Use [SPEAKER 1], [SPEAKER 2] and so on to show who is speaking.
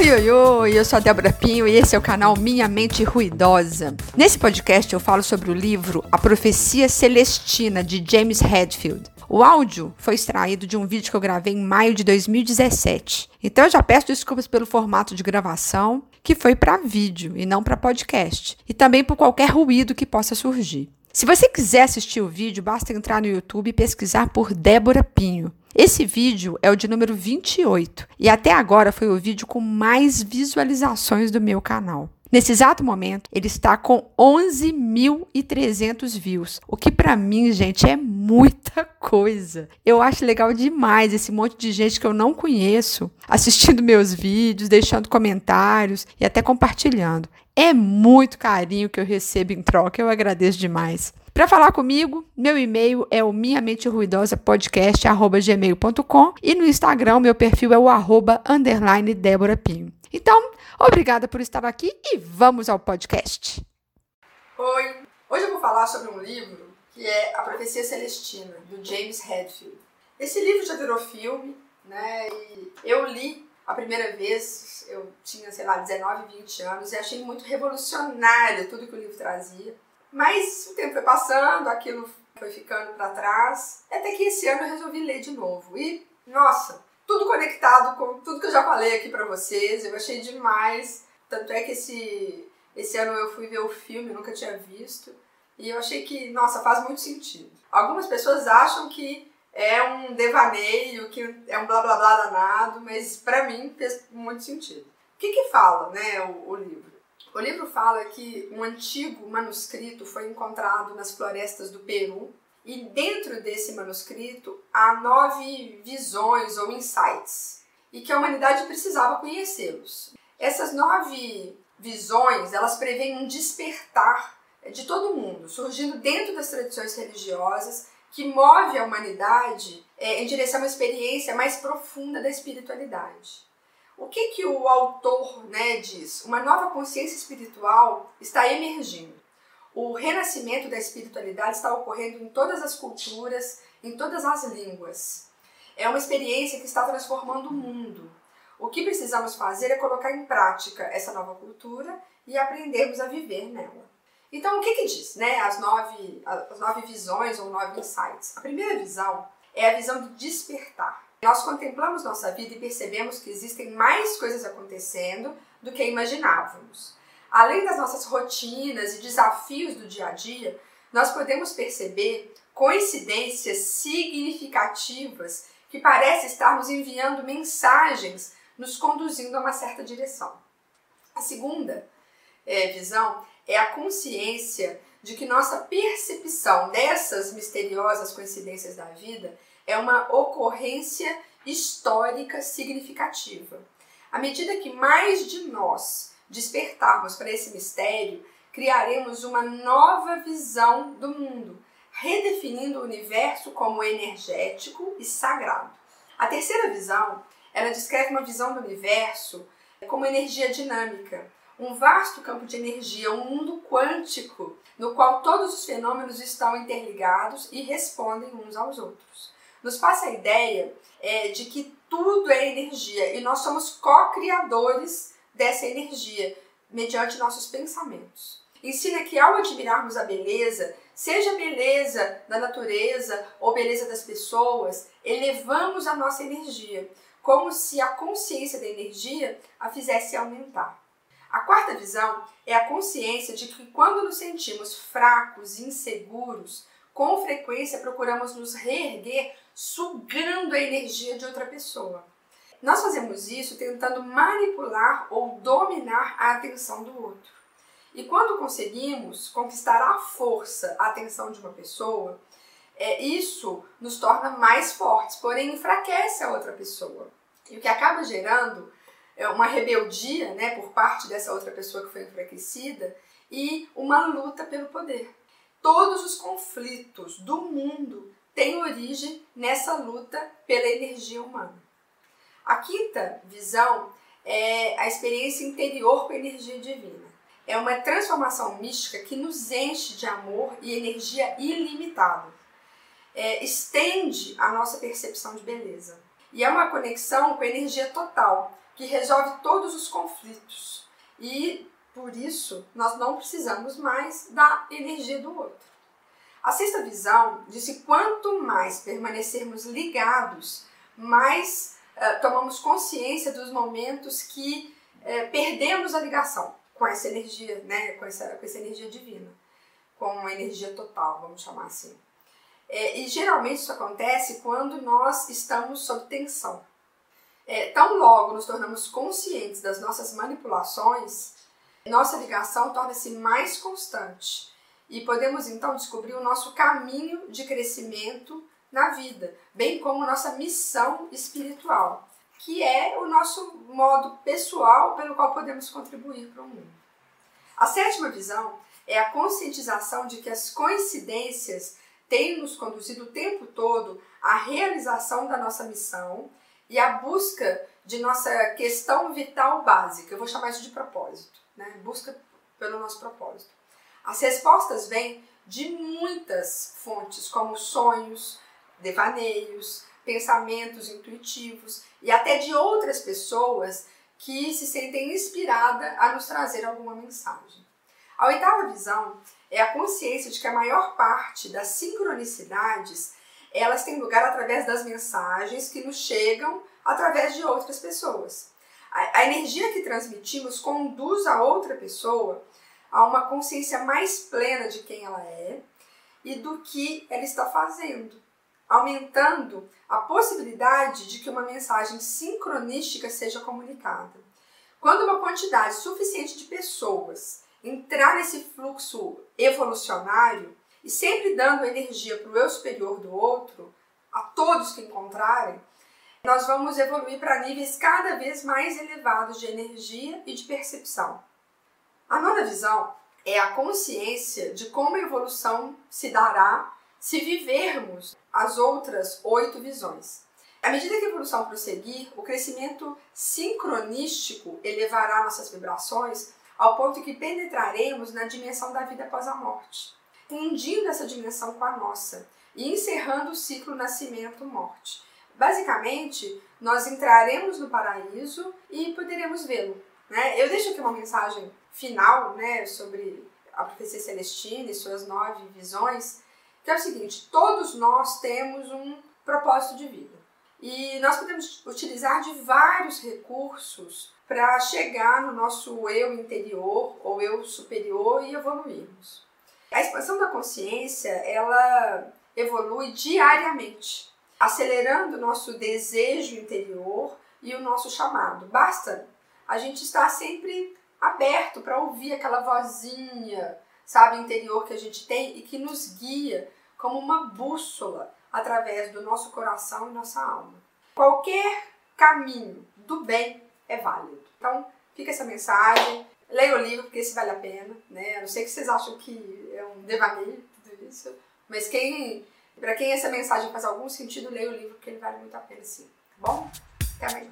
[SPEAKER 1] Oi, oi, oi, eu sou a Débora Pinho e esse é o canal Minha Mente Ruidosa. Nesse podcast eu falo sobre o livro A Profecia Celestina, de James Hadfield. O áudio foi extraído de um vídeo que eu gravei em maio de 2017. Então eu já peço desculpas pelo formato de gravação, que foi para vídeo e não para podcast, e também por qualquer ruído que possa surgir. Se você quiser assistir o vídeo, basta entrar no YouTube e pesquisar por Débora Pinho. Esse vídeo é o de número 28 e até agora foi o vídeo com mais visualizações do meu canal. Nesse exato momento, ele está com 11.300 views, o que para mim, gente, é muita coisa. Eu acho legal demais esse monte de gente que eu não conheço assistindo meus vídeos, deixando comentários e até compartilhando. É muito carinho que eu recebo em troca, eu agradeço demais. Para falar comigo, meu e-mail é o minha mente ruidosa podcast gmail.com e no Instagram meu perfil é o arroba underline Débora Pinho. Então, obrigada por estar aqui e vamos ao podcast. Oi, hoje eu vou falar sobre um livro que é A Profecia Celestina, do James Hadfield. Esse livro já virou filme, né? E eu li a primeira vez, eu tinha, sei lá, 19, 20 anos e achei muito revolucionário tudo que o livro trazia. Mas o tempo foi passando, aquilo foi ficando para trás, até que esse ano eu resolvi ler de novo. E, nossa, tudo conectado com tudo que eu já falei aqui para vocês, eu achei demais. Tanto é que esse, esse ano eu fui ver o filme, nunca tinha visto, e eu achei que, nossa, faz muito sentido. Algumas pessoas acham que é um devaneio, que é um blá blá blá danado, mas para mim fez muito sentido. O que que fala, né, o, o livro? O livro fala que um antigo manuscrito foi encontrado nas florestas do Peru e dentro desse manuscrito há nove visões ou insights e que a humanidade precisava conhecê-los. Essas nove visões elas prevêem um despertar de todo mundo, surgindo dentro das tradições religiosas que move a humanidade é, em direção a uma experiência mais profunda da espiritualidade. O que, que o autor né, diz? Uma nova consciência espiritual está emergindo. O renascimento da espiritualidade está ocorrendo em todas as culturas, em todas as línguas. É uma experiência que está transformando o mundo. O que precisamos fazer é colocar em prática essa nova cultura e aprendermos a viver nela. Então, o que, que diz né, as, nove, as nove visões ou nove insights? A primeira visão é a visão de despertar. Nós contemplamos nossa vida e percebemos que existem mais coisas acontecendo do que imaginávamos. Além das nossas rotinas e desafios do dia a dia, nós podemos perceber coincidências significativas que parecem estar nos enviando mensagens, nos conduzindo a uma certa direção. A segunda é, visão é a consciência de que nossa percepção dessas misteriosas coincidências da vida é uma ocorrência histórica significativa. À medida que mais de nós despertarmos para esse mistério, criaremos uma nova visão do mundo, redefinindo o universo como energético e sagrado. A terceira visão, ela descreve uma visão do universo como energia dinâmica, um vasto campo de energia, um mundo quântico, no qual todos os fenômenos estão interligados e respondem uns aos outros nos passa a ideia é, de que tudo é energia e nós somos co-criadores dessa energia mediante nossos pensamentos. Ensina que ao admirarmos a beleza, seja beleza da natureza ou beleza das pessoas, elevamos a nossa energia, como se a consciência da energia a fizesse aumentar. A quarta visão é a consciência de que quando nos sentimos fracos e inseguros, com frequência procuramos nos reerguer sugando a energia de outra pessoa. Nós fazemos isso tentando manipular ou dominar a atenção do outro. E quando conseguimos conquistar à força a atenção de uma pessoa, é, isso nos torna mais fortes, porém enfraquece a outra pessoa. E o que acaba gerando é uma rebeldia né, por parte dessa outra pessoa que foi enfraquecida e uma luta pelo poder. Todos os conflitos do mundo têm origem nessa luta pela energia humana. A quinta visão é a experiência interior com a energia divina. É uma transformação mística que nos enche de amor e energia ilimitada. É, estende a nossa percepção de beleza. E é uma conexão com a energia total, que resolve todos os conflitos. E por isso nós não precisamos mais da energia do outro. A sexta visão diz que quanto mais permanecermos ligados, mais uh, tomamos consciência dos momentos que uh, perdemos a ligação com essa energia, né, com essa, com essa energia divina, com a energia total, vamos chamar assim. É, e geralmente isso acontece quando nós estamos sob tensão. É, tão logo nos tornamos conscientes das nossas manipulações, nossa ligação torna-se mais constante e podemos então descobrir o nosso caminho de crescimento na vida, bem como nossa missão espiritual, que é o nosso modo pessoal pelo qual podemos contribuir para o mundo. A sétima visão é a conscientização de que as coincidências têm nos conduzido o tempo todo à realização da nossa missão e à busca de nossa questão vital básica. Eu vou chamar isso de propósito, né? Busca pelo nosso propósito. As respostas vêm de muitas fontes, como sonhos, devaneios, pensamentos intuitivos e até de outras pessoas que se sentem inspiradas a nos trazer alguma mensagem. A oitava visão é a consciência de que a maior parte das sincronicidades elas têm lugar através das mensagens que nos chegam através de outras pessoas. A, a energia que transmitimos conduz a outra pessoa a uma consciência mais plena de quem ela é e do que ela está fazendo, aumentando a possibilidade de que uma mensagem sincronística seja comunicada. Quando uma quantidade suficiente de pessoas entrar nesse fluxo evolucionário e sempre dando energia para o eu superior do outro, a todos que encontrarem, nós vamos evoluir para níveis cada vez mais elevados de energia e de percepção. A nona visão é a consciência de como a evolução se dará se vivermos as outras oito visões. À medida que a evolução prosseguir, o crescimento sincronístico elevará nossas vibrações ao ponto que penetraremos na dimensão da vida após a morte, fundindo essa dimensão com a nossa e encerrando o ciclo nascimento-morte. Basicamente, nós entraremos no paraíso e poderemos vê-lo. Né? Eu deixo aqui uma mensagem final né, sobre a profecia celestina e suas nove visões, que é o seguinte: todos nós temos um propósito de vida. E nós podemos utilizar de vários recursos para chegar no nosso eu interior ou eu superior e evoluirmos. A expansão da consciência, ela evolui diariamente, acelerando o nosso desejo interior e o nosso chamado. Basta a gente estar sempre aberto para ouvir aquela vozinha, sabe, interior que a gente tem e que nos guia como uma bússola através do nosso coração e nossa alma. Qualquer caminho do bem é válido. Então, fica essa mensagem. Leia o livro, porque esse vale a pena. Né? Não sei que vocês acham que é um devaneio tudo isso, mas quem, para quem essa mensagem faz algum sentido, leia o livro, porque ele vale muito a pena sim. Tá bom? Até amanhã.